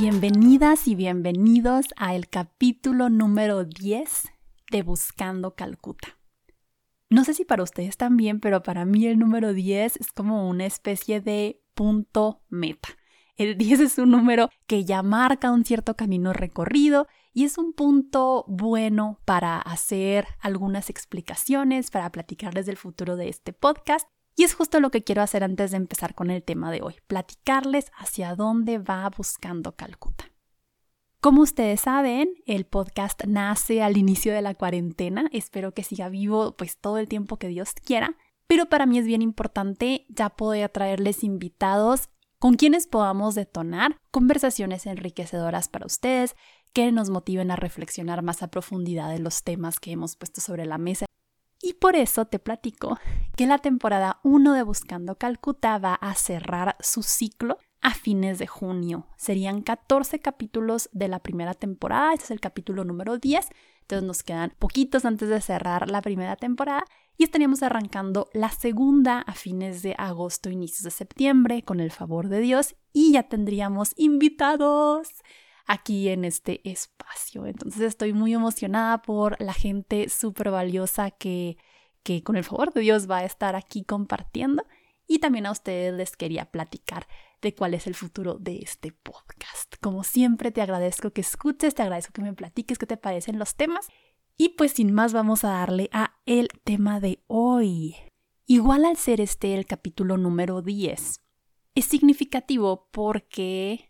Bienvenidas y bienvenidos a el capítulo número 10 de Buscando Calcuta. No sé si para ustedes también, pero para mí el número 10 es como una especie de punto meta. El 10 es un número que ya marca un cierto camino recorrido y es un punto bueno para hacer algunas explicaciones, para platicarles del futuro de este podcast y es justo lo que quiero hacer antes de empezar con el tema de hoy, platicarles hacia dónde va buscando Calcuta. Como ustedes saben, el podcast nace al inicio de la cuarentena, espero que siga vivo pues todo el tiempo que Dios quiera, pero para mí es bien importante ya poder traerles invitados con quienes podamos detonar conversaciones enriquecedoras para ustedes, que nos motiven a reflexionar más a profundidad de los temas que hemos puesto sobre la mesa y por eso te platico que la temporada 1 de Buscando Calcuta va a cerrar su ciclo a fines de junio. Serían 14 capítulos de la primera temporada, este es el capítulo número 10, entonces nos quedan poquitos antes de cerrar la primera temporada y estaríamos arrancando la segunda a fines de agosto, inicios de septiembre, con el favor de Dios, y ya tendríamos invitados aquí en este espacio. Entonces estoy muy emocionada por la gente súper valiosa que, que con el favor de Dios va a estar aquí compartiendo. Y también a ustedes les quería platicar de cuál es el futuro de este podcast. Como siempre, te agradezco que escuches, te agradezco que me platiques qué te parecen los temas. Y pues sin más vamos a darle a el tema de hoy. Igual al ser este el capítulo número 10, es significativo porque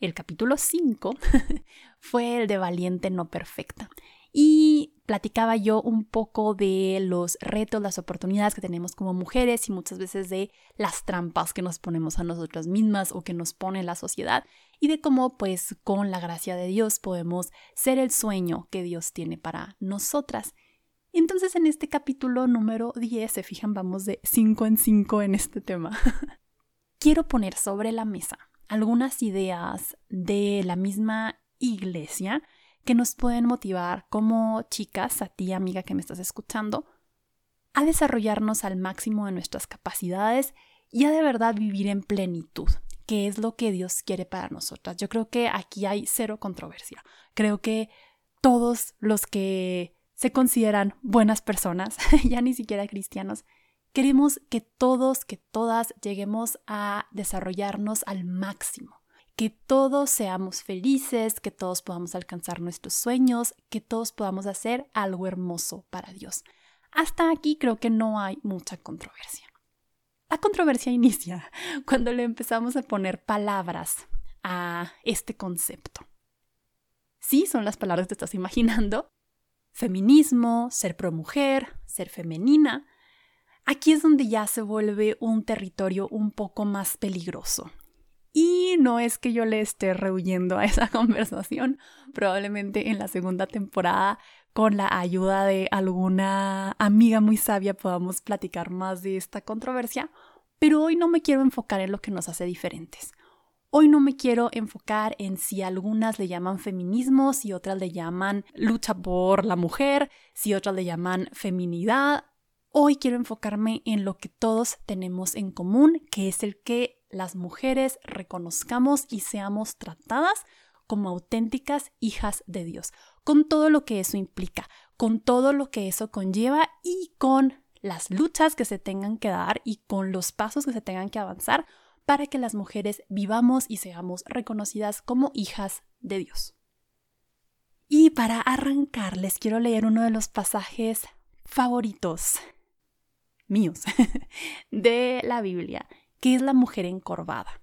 el capítulo 5 fue el de Valiente no perfecta. Y platicaba yo un poco de los retos, las oportunidades que tenemos como mujeres y muchas veces de las trampas que nos ponemos a nosotras mismas o que nos pone la sociedad y de cómo pues con la gracia de Dios podemos ser el sueño que Dios tiene para nosotras. Entonces en este capítulo número 10, se fijan, vamos de 5 en 5 en este tema. Quiero poner sobre la mesa algunas ideas de la misma iglesia que nos pueden motivar como chicas, a ti amiga que me estás escuchando, a desarrollarnos al máximo de nuestras capacidades y a de verdad vivir en plenitud, que es lo que Dios quiere para nosotras. Yo creo que aquí hay cero controversia. Creo que todos los que se consideran buenas personas, ya ni siquiera cristianos, Queremos que todos, que todas lleguemos a desarrollarnos al máximo, que todos seamos felices, que todos podamos alcanzar nuestros sueños, que todos podamos hacer algo hermoso para Dios. Hasta aquí creo que no hay mucha controversia. La controversia inicia cuando le empezamos a poner palabras a este concepto. Sí, son las palabras que te estás imaginando. Feminismo, ser pro mujer, ser femenina, Aquí es donde ya se vuelve un territorio un poco más peligroso. Y no es que yo le esté rehuyendo a esa conversación, probablemente en la segunda temporada, con la ayuda de alguna amiga muy sabia, podamos platicar más de esta controversia, pero hoy no me quiero enfocar en lo que nos hace diferentes. Hoy no me quiero enfocar en si algunas le llaman feminismo, si otras le llaman lucha por la mujer, si otras le llaman feminidad. Hoy quiero enfocarme en lo que todos tenemos en común, que es el que las mujeres reconozcamos y seamos tratadas como auténticas hijas de Dios, con todo lo que eso implica, con todo lo que eso conlleva y con las luchas que se tengan que dar y con los pasos que se tengan que avanzar para que las mujeres vivamos y seamos reconocidas como hijas de Dios. Y para arrancar, les quiero leer uno de los pasajes favoritos míos de la Biblia, que es la mujer encorvada.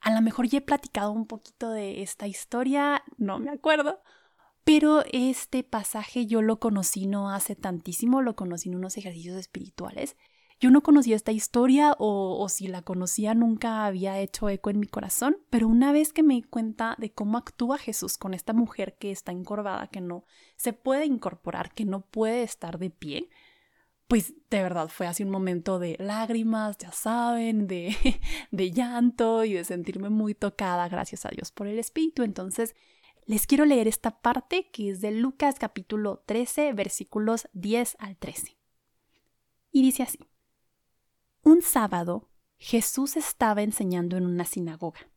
A lo mejor ya he platicado un poquito de esta historia, no me acuerdo, pero este pasaje yo lo conocí no hace tantísimo, lo conocí en unos ejercicios espirituales. Yo no conocía esta historia o, o, si la conocía nunca había hecho eco en mi corazón, pero una vez que me di cuenta de cómo actúa Jesús con esta mujer que está encorvada, que no se puede incorporar, que no puede estar de pie, pues de verdad fue así un momento de lágrimas, ya saben, de, de llanto y de sentirme muy tocada, gracias a Dios por el Espíritu. Entonces, les quiero leer esta parte que es de Lucas capítulo 13, versículos 10 al 13. Y dice así, un sábado Jesús estaba enseñando en una sinagoga.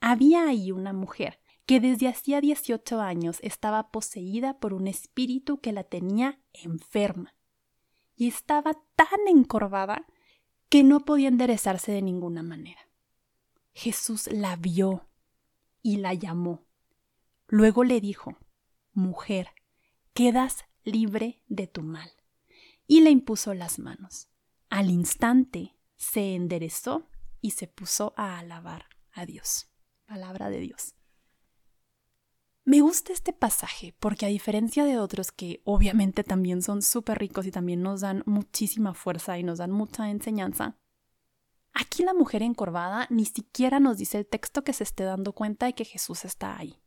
Había ahí una mujer que desde hacía 18 años estaba poseída por un espíritu que la tenía enferma y estaba tan encorvada que no podía enderezarse de ninguna manera. Jesús la vio y la llamó. Luego le dijo, Mujer, quedas libre de tu mal. Y le impuso las manos. Al instante se enderezó y se puso a alabar a Dios. Palabra de Dios. Me gusta este pasaje porque a diferencia de otros que obviamente también son súper ricos y también nos dan muchísima fuerza y nos dan mucha enseñanza, aquí la mujer encorvada ni siquiera nos dice el texto que se esté dando cuenta de que Jesús está ahí.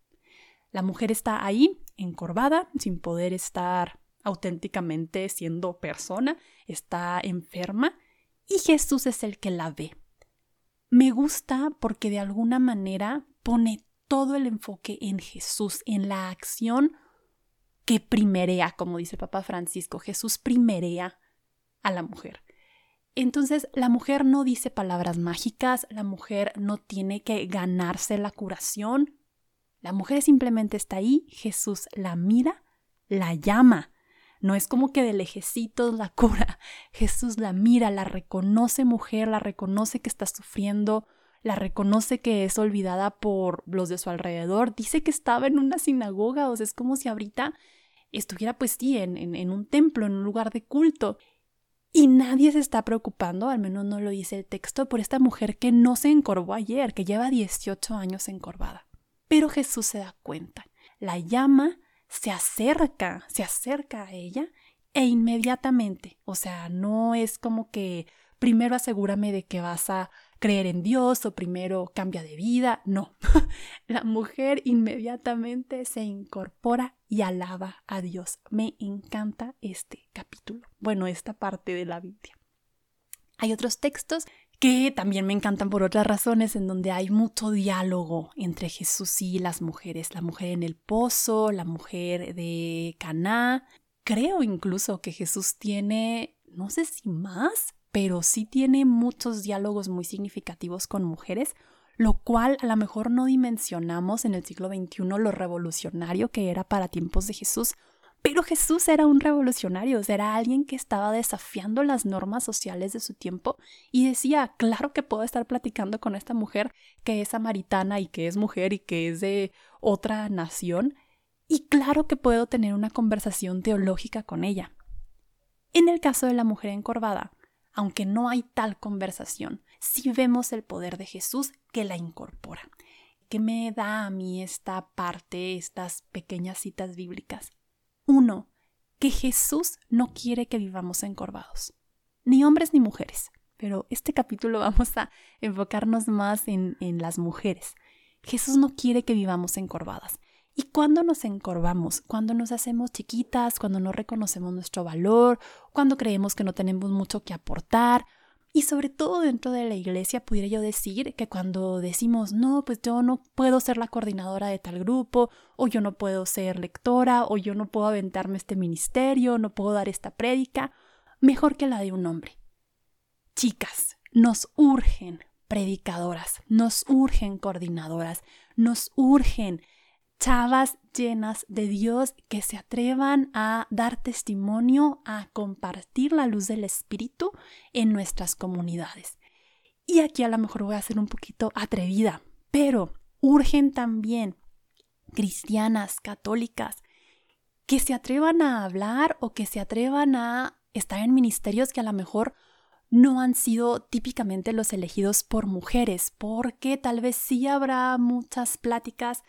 La mujer está ahí, encorvada, sin poder estar auténticamente siendo persona, está enferma y Jesús es el que la ve. Me gusta porque de alguna manera pone todo el enfoque en Jesús, en la acción que primerea, como dice el Papa Francisco, Jesús primerea a la mujer. Entonces, la mujer no dice palabras mágicas, la mujer no tiene que ganarse la curación, la mujer simplemente está ahí, Jesús la mira, la llama. No es como que de lejecitos la cura. Jesús la mira, la reconoce mujer, la reconoce que está sufriendo, la reconoce que es olvidada por los de su alrededor, dice que estaba en una sinagoga, o sea, es como si ahorita estuviera pues sí, en, en, un templo, en un lugar de culto. Y nadie se está preocupando, al menos no lo dice el texto, por esta mujer que no se encorvó ayer, que lleva 18 años encorvada. Pero Jesús se da cuenta, la llama, se acerca, se acerca a ella e inmediatamente, o sea, no es como que primero asegúrame de que vas a creer en Dios o primero cambia de vida. No, la mujer inmediatamente se incorpora y alaba a Dios. Me encanta este capítulo, bueno, esta parte de la Biblia. Hay otros textos que también me encantan por otras razones, en donde hay mucho diálogo entre Jesús y las mujeres, la mujer en el pozo, la mujer de Caná. Creo incluso que Jesús tiene, no sé si más, pero sí tiene muchos diálogos muy significativos con mujeres, lo cual a lo mejor no dimensionamos en el siglo XXI lo revolucionario que era para tiempos de Jesús, pero Jesús era un revolucionario, era alguien que estaba desafiando las normas sociales de su tiempo y decía, claro que puedo estar platicando con esta mujer que es samaritana y que es mujer y que es de otra nación, y claro que puedo tener una conversación teológica con ella. En el caso de la mujer encorvada, aunque no hay tal conversación, sí vemos el poder de Jesús que la incorpora. ¿Qué me da a mí esta parte, estas pequeñas citas bíblicas? Uno, que Jesús no quiere que vivamos encorvados, ni hombres ni mujeres. Pero este capítulo vamos a enfocarnos más en, en las mujeres. Jesús no quiere que vivamos encorvadas. Y cuando nos encorvamos, cuando nos hacemos chiquitas, cuando no reconocemos nuestro valor, cuando creemos que no tenemos mucho que aportar, y sobre todo dentro de la iglesia pudiera yo decir que cuando decimos, no, pues yo no puedo ser la coordinadora de tal grupo, o yo no puedo ser lectora, o yo no puedo aventarme este ministerio, no puedo dar esta prédica, mejor que la de un hombre. Chicas, nos urgen predicadoras, nos urgen coordinadoras, nos urgen chavas llenas de Dios que se atrevan a dar testimonio, a compartir la luz del Espíritu en nuestras comunidades. Y aquí a lo mejor voy a ser un poquito atrevida, pero urgen también cristianas, católicas, que se atrevan a hablar o que se atrevan a estar en ministerios que a lo mejor no han sido típicamente los elegidos por mujeres, porque tal vez sí habrá muchas pláticas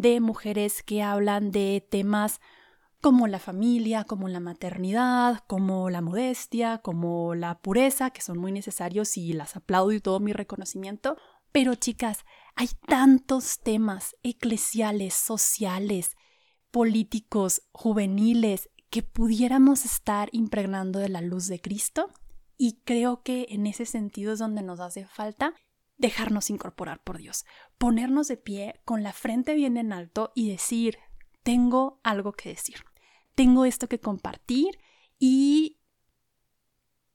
de mujeres que hablan de temas como la familia, como la maternidad, como la modestia, como la pureza, que son muy necesarios y las aplaudo y todo mi reconocimiento. Pero chicas, hay tantos temas eclesiales, sociales, políticos, juveniles, que pudiéramos estar impregnando de la luz de Cristo. Y creo que en ese sentido es donde nos hace falta dejarnos incorporar por Dios, ponernos de pie con la frente bien en alto y decir, tengo algo que decir tengo esto que compartir y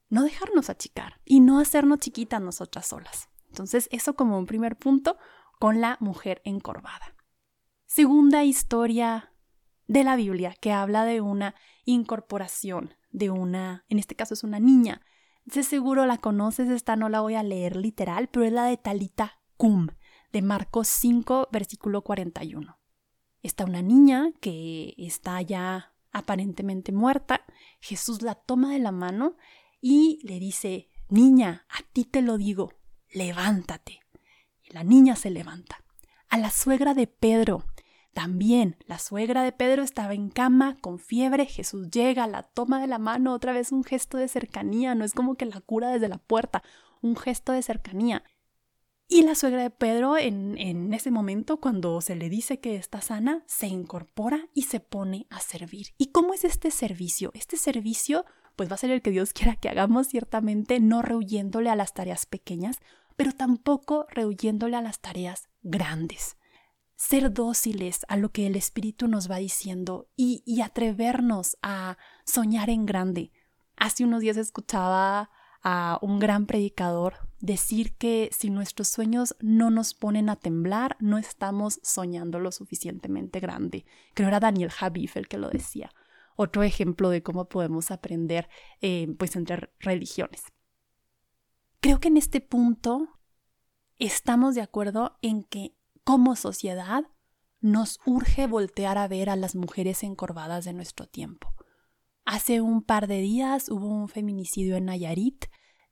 no dejarnos achicar y no hacernos chiquitas nosotras solas. Entonces, eso como un primer punto con la mujer encorvada. Segunda historia de la Biblia que habla de una incorporación de una, en este caso es una niña. De seguro la conoces, esta no la voy a leer literal, pero es la de Talita Cum, de Marcos 5, versículo 41. Está una niña que está ya aparentemente muerta, Jesús la toma de la mano y le dice, Niña, a ti te lo digo, levántate. Y la niña se levanta. A la suegra de Pedro, también la suegra de Pedro estaba en cama con fiebre, Jesús llega, la toma de la mano, otra vez un gesto de cercanía, no es como que la cura desde la puerta, un gesto de cercanía. Y la suegra de Pedro, en, en, ese momento, cuando se le dice que está sana, se incorpora y se pone a servir. ¿Y cómo es este servicio? Este servicio, pues va a ser el que Dios quiera que hagamos, ciertamente, no rehuyéndole a las tareas pequeñas, pero tampoco rehuyéndole a las tareas grandes. Ser dóciles a lo que el Espíritu nos va diciendo y, y atrevernos a soñar en grande. Hace unos días escuchaba a un gran predicador decir que si nuestros sueños no nos ponen a temblar, no estamos soñando lo suficientemente grande. Creo era Daniel Habif el que lo decía. Otro ejemplo de cómo podemos aprender eh, pues entre religiones. Creo que en este punto estamos de acuerdo en que como sociedad nos urge voltear a ver a las mujeres encorvadas de nuestro tiempo. Hace un par de días hubo un feminicidio en Nayarit.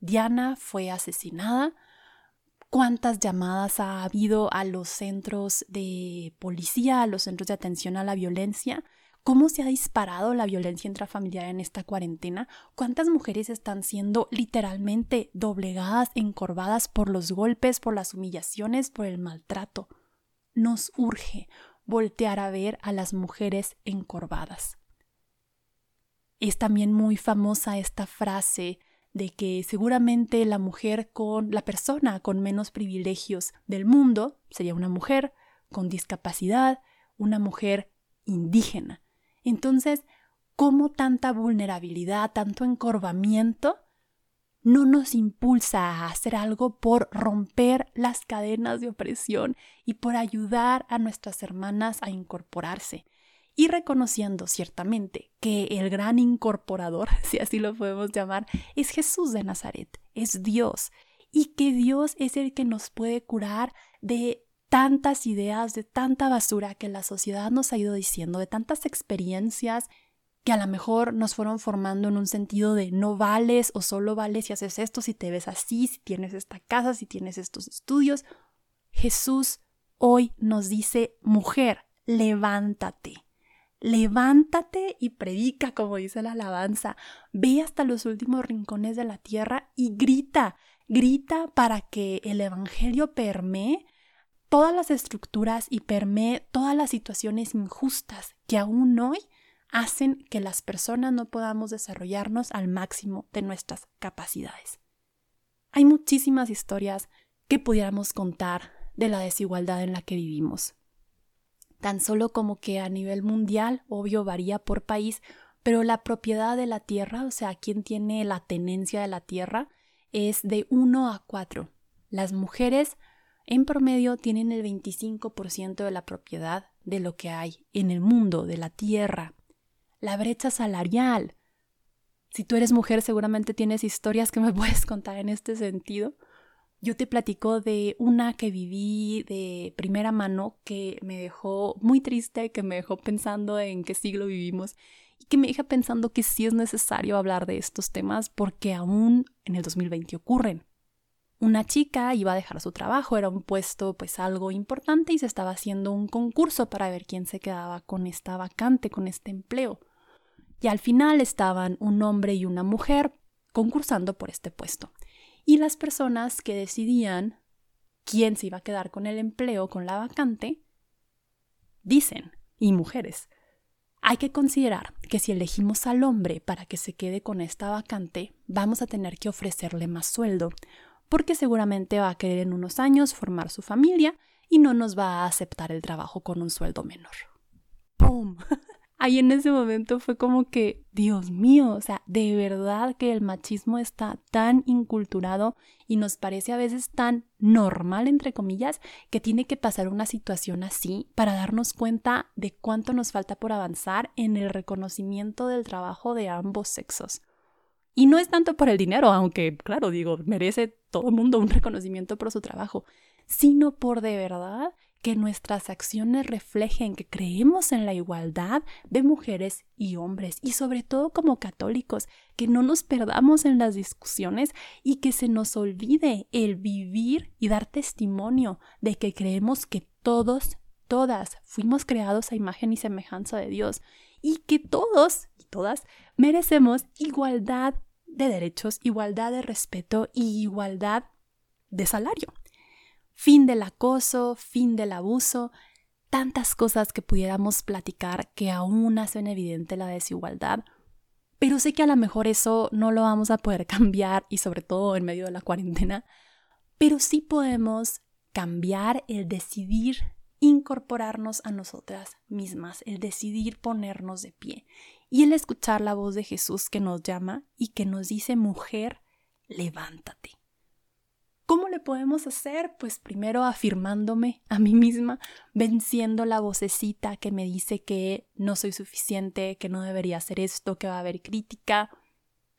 Diana fue asesinada. ¿Cuántas llamadas ha habido a los centros de policía, a los centros de atención a la violencia? ¿Cómo se ha disparado la violencia intrafamiliar en esta cuarentena? ¿Cuántas mujeres están siendo literalmente doblegadas, encorvadas por los golpes, por las humillaciones, por el maltrato? Nos urge voltear a ver a las mujeres encorvadas. Es también muy famosa esta frase de que seguramente la mujer con la persona con menos privilegios del mundo sería una mujer con discapacidad, una mujer indígena. Entonces, ¿cómo tanta vulnerabilidad, tanto encorvamiento no nos impulsa a hacer algo por romper las cadenas de opresión y por ayudar a nuestras hermanas a incorporarse? Y reconociendo ciertamente que el gran incorporador, si así lo podemos llamar, es Jesús de Nazaret, es Dios, y que Dios es el que nos puede curar de tantas ideas, de tanta basura que la sociedad nos ha ido diciendo, de tantas experiencias que a lo mejor nos fueron formando en un sentido de no vales o solo vales si haces esto, si te ves así, si tienes esta casa, si tienes estos estudios. Jesús hoy nos dice, mujer, levántate levántate y predica, como dice la alabanza, ve hasta los últimos rincones de la tierra y grita, grita para que el Evangelio permee todas las estructuras y permee todas las situaciones injustas que aún hoy hacen que las personas no podamos desarrollarnos al máximo de nuestras capacidades. Hay muchísimas historias que pudiéramos contar de la desigualdad en la que vivimos tan solo como que a nivel mundial, obvio varía por país, pero la propiedad de la tierra, o sea, quien tiene la tenencia de la tierra, es de 1 a 4. Las mujeres en promedio tienen el 25% de la propiedad de lo que hay en el mundo, de la tierra. La brecha salarial. Si tú eres mujer, seguramente tienes historias que me puedes contar en este sentido. Yo te platico de una que viví de primera mano que me dejó muy triste, que me dejó pensando en qué siglo vivimos y que me deja pensando que sí es necesario hablar de estos temas porque aún en el 2020 ocurren. una chica iba a dejar su trabajo, era un puesto pues algo importante y se estaba haciendo un concurso para ver quién se quedaba con esta vacante, con este empleo. Y al final estaban un hombre y una mujer concursando por este puesto. Y las personas que decidían quién se iba a quedar con el empleo, con la vacante, dicen, y mujeres, hay que considerar que si elegimos al hombre para que se quede con esta vacante, vamos a tener que ofrecerle más sueldo, porque seguramente va a querer en unos años formar su familia y no nos va a aceptar el trabajo con un sueldo menor. ¡Pum! Ahí en ese momento fue como que, Dios mío, o sea, de verdad que el machismo está tan inculturado y nos parece a veces tan normal, entre comillas, que tiene que pasar una situación así para darnos cuenta de cuánto nos falta por avanzar en el reconocimiento del trabajo de ambos sexos. Y no es tanto por el dinero, aunque, claro, digo, merece todo el mundo un reconocimiento por su trabajo, sino por de verdad que nuestras acciones reflejen que creemos en la igualdad de mujeres y hombres y sobre todo como católicos, que no nos perdamos en las discusiones y que se nos olvide el vivir y dar testimonio de que creemos que todos, todas fuimos creados a imagen y semejanza de Dios y que todos y todas merecemos igualdad de derechos, igualdad de respeto y igualdad de salario. Fin del acoso, fin del abuso, tantas cosas que pudiéramos platicar que aún hacen evidente la desigualdad. Pero sé que a lo mejor eso no lo vamos a poder cambiar y sobre todo en medio de la cuarentena, pero sí podemos cambiar el decidir incorporarnos a nosotras mismas, el decidir ponernos de pie y el escuchar la voz de Jesús que nos llama y que nos dice, mujer, levántate. ¿Cómo le podemos hacer? Pues primero afirmándome a mí misma, venciendo la vocecita que me dice que no soy suficiente, que no debería hacer esto, que va a haber crítica,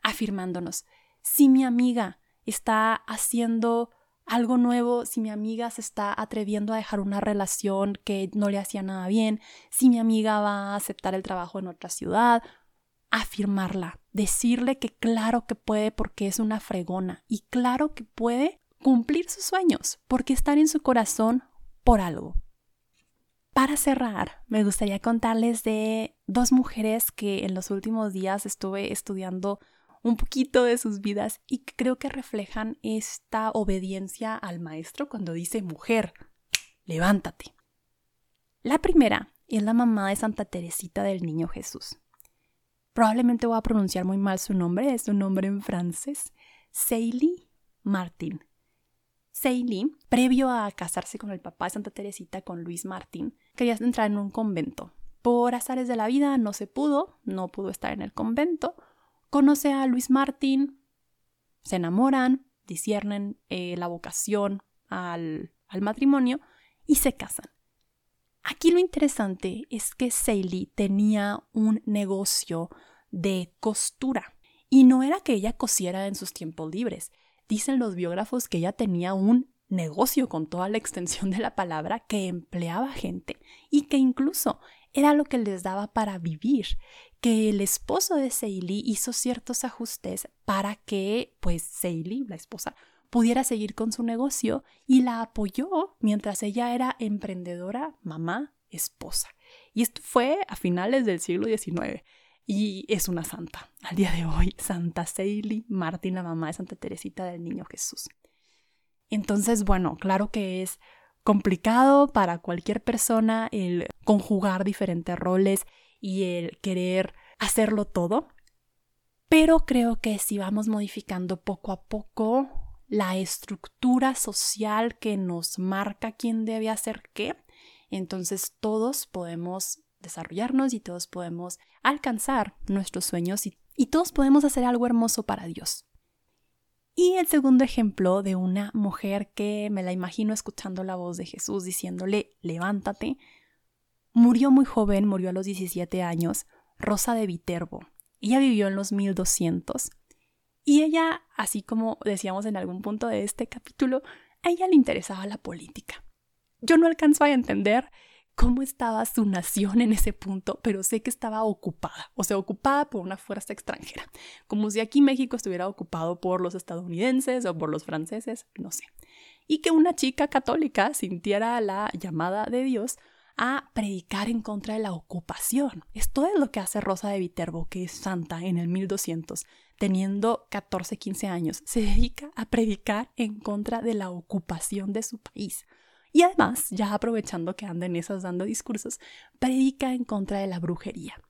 afirmándonos. Si mi amiga está haciendo algo nuevo, si mi amiga se está atreviendo a dejar una relación que no le hacía nada bien, si mi amiga va a aceptar el trabajo en otra ciudad, afirmarla, decirle que claro que puede porque es una fregona y claro que puede cumplir sus sueños porque están en su corazón por algo. Para cerrar, me gustaría contarles de dos mujeres que en los últimos días estuve estudiando un poquito de sus vidas y creo que reflejan esta obediencia al maestro cuando dice mujer, levántate. La primera es la mamá de Santa Teresita del Niño Jesús. Probablemente voy a pronunciar muy mal su nombre, es un nombre en francés, Seili Martin. Seili, previo a casarse con el papá de Santa Teresita, con Luis Martín, quería entrar en un convento. Por azares de la vida no se pudo, no pudo estar en el convento, conoce a Luis Martín, se enamoran, disciernen eh, la vocación al, matrimonio y se casan. Aquí lo interesante es que Seili tenía un negocio de costura y no era que ella cosiera en sus tiempos libres. Dicen los biógrafos que ella tenía un negocio con toda la extensión de la palabra que empleaba gente y que incluso era lo que les daba para vivir, que el esposo de Seili hizo ciertos ajustes para que, pues, Seili, la esposa, pudiera seguir con su negocio y la apoyó mientras ella era emprendedora, mamá, esposa. Y esto fue a finales del siglo XIX y es una santa. Al día de hoy, Santa Seili Martín, la mamá de Santa Teresita del Niño Jesús. Entonces, bueno, claro que es complicado para cualquier persona el conjugar diferentes roles y el querer hacerlo todo, pero creo que si vamos modificando poco a poco la estructura social que nos marca quién debe hacer qué, entonces todos podemos desarrollarnos y todos podemos alcanzar nuestros sueños y, y todos podemos hacer algo hermoso para Dios. Y el segundo ejemplo de una mujer que me la imagino escuchando la voz de Jesús diciéndole, levántate, murió muy joven, murió a los 17 años, Rosa de Viterbo. Ella vivió en los 1200. Y ella, así como decíamos en algún punto de este capítulo, a ella le interesaba la política. Yo no alcanzo a entender cómo estaba su nación en ese punto, pero sé que estaba ocupada, o sea, ocupada por una fuerza extranjera, como si aquí México estuviera ocupado por los estadounidenses o por los franceses, no sé. Y que una chica católica sintiera la llamada de Dios a predicar en contra de la ocupación. Esto es lo que hace Rosa de Viterbo, que es santa en el 1200, teniendo 14, 15 años. Se dedica a predicar en contra de la ocupación de su país. Y además, ya aprovechando que anda en esas dando discursos, predica en contra de la brujería.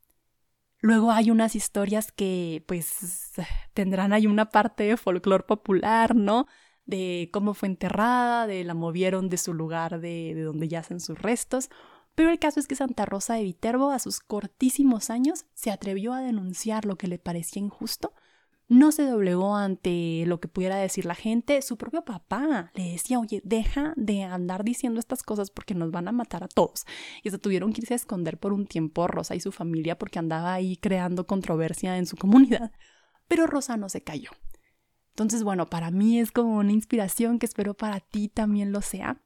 Luego hay unas historias que pues tendrán ahí una parte de folclore popular, ¿no? De cómo fue enterrada, de la movieron de su lugar de, de donde yacen sus restos. Pero el caso es que Santa Rosa de Viterbo, a sus cortísimos años, se atrevió a denunciar lo que le parecía injusto no se doblegó ante lo que pudiera decir la gente. Su propio papá le decía, oye, deja de andar diciendo estas cosas porque nos van a matar a todos. Y se tuvieron que irse a esconder por un tiempo Rosa y su familia porque andaba ahí creando controversia en su comunidad. Pero Rosa no se cayó. Entonces, bueno, para mí es como una inspiración que espero para ti también lo sea,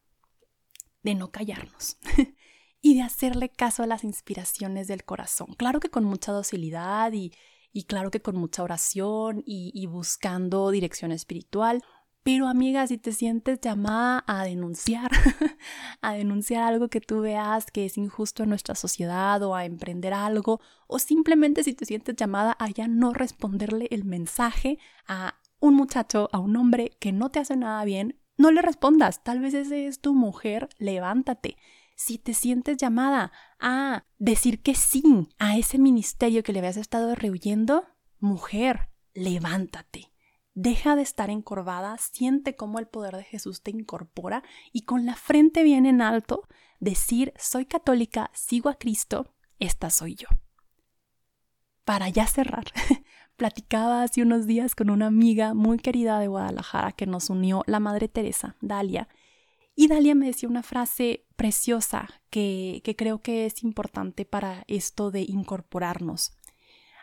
de no callarnos y de hacerle caso a las inspiraciones del corazón. Claro que con mucha docilidad y y claro que con mucha oración y, buscando dirección espiritual. Pero amiga, si te sientes llamada a denunciar, a denunciar algo que tú veas que es injusto en nuestra sociedad o a emprender algo, o simplemente si te sientes llamada a ya no responderle el mensaje a un muchacho, a un hombre que no te hace nada bien, no le respondas. Tal vez ese es tu mujer, levántate si te sientes llamada a decir que sí a ese ministerio que le habías estado rehuyendo, mujer, levántate. Deja de estar encorvada, siente cómo el poder de Jesús te incorpora y con la frente bien en alto, decir, soy católica, sigo a Cristo, esta soy yo. Para ya cerrar, platicaba hace unos días con una amiga muy querida de Guadalajara que nos unió, la Madre Teresa, Dalia, y Dalia me decía una frase preciosa que, creo que es importante para esto de incorporarnos.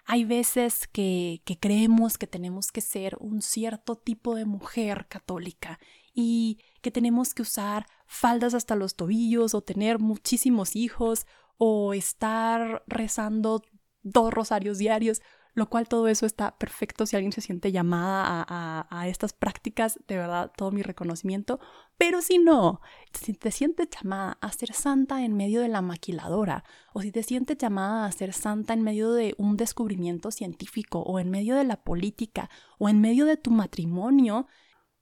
Hay veces que, creemos que tenemos que ser un cierto tipo de mujer católica y que tenemos que usar faldas hasta los tobillos o tener muchísimos hijos o estar rezando dos rosarios diarios lo cual todo eso está perfecto si alguien se siente llamada a, estas prácticas, de verdad, todo mi reconocimiento, pero si no, si te sientes llamada a ser santa en medio de la maquiladora, o si te sientes llamada a ser santa en medio de un descubrimiento científico, o en medio de la política, o en medio de tu matrimonio,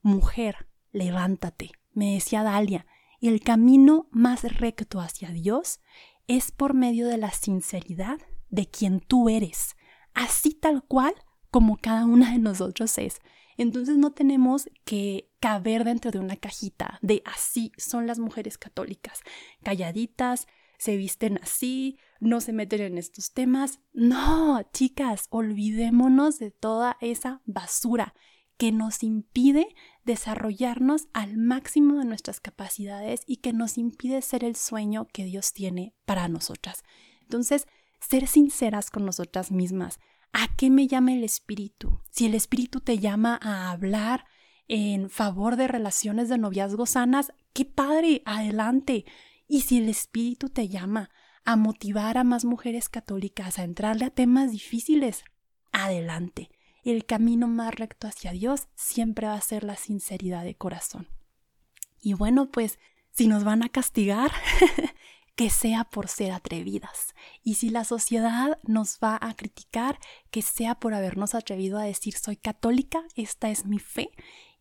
mujer, levántate, me decía Dalia, y el camino más recto hacia Dios es por medio de la sinceridad de quien tú eres, así tal cual como cada una de nosotros es. Entonces no tenemos que caber dentro de una cajita de así son las mujeres católicas, calladitas, se visten así, no se meten en estos temas. No, chicas, olvidémonos de toda esa basura que nos impide desarrollarnos al máximo de nuestras capacidades y que nos impide ser el sueño que Dios tiene para nosotras. Entonces, ser sinceras con nosotras mismas. ¿A qué me llama el espíritu? Si el espíritu te llama a hablar en favor de relaciones de noviazgo sanas, qué padre, adelante. Y si el espíritu te llama a motivar a más mujeres católicas a entrarle a temas difíciles, adelante. El camino más recto hacia Dios siempre va a ser la sinceridad de corazón. Y bueno, pues si nos van a castigar, que sea por ser atrevidas. Y si la sociedad nos va a criticar, que sea por habernos atrevido a decir soy católica, esta es mi fe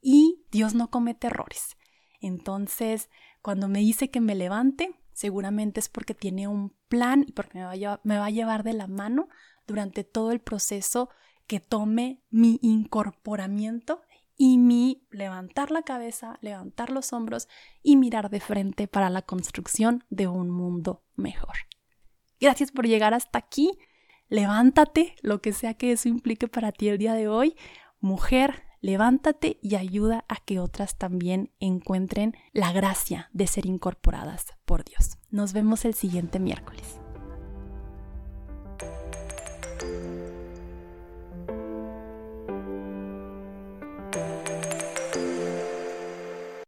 y Dios no comete errores. Entonces, cuando me dice que me levante, seguramente es porque tiene un plan y porque me va a me va a llevar de la mano durante todo el proceso que tome mi incorporamiento y mi levantar la cabeza, levantar los hombros y mirar de frente para la construcción de un mundo mejor. Gracias por llegar hasta aquí. Levántate, lo que sea que eso implique para ti el día de hoy. Mujer, levántate y ayuda a que otras también encuentren la gracia de ser incorporadas por Dios. Nos vemos el siguiente miércoles.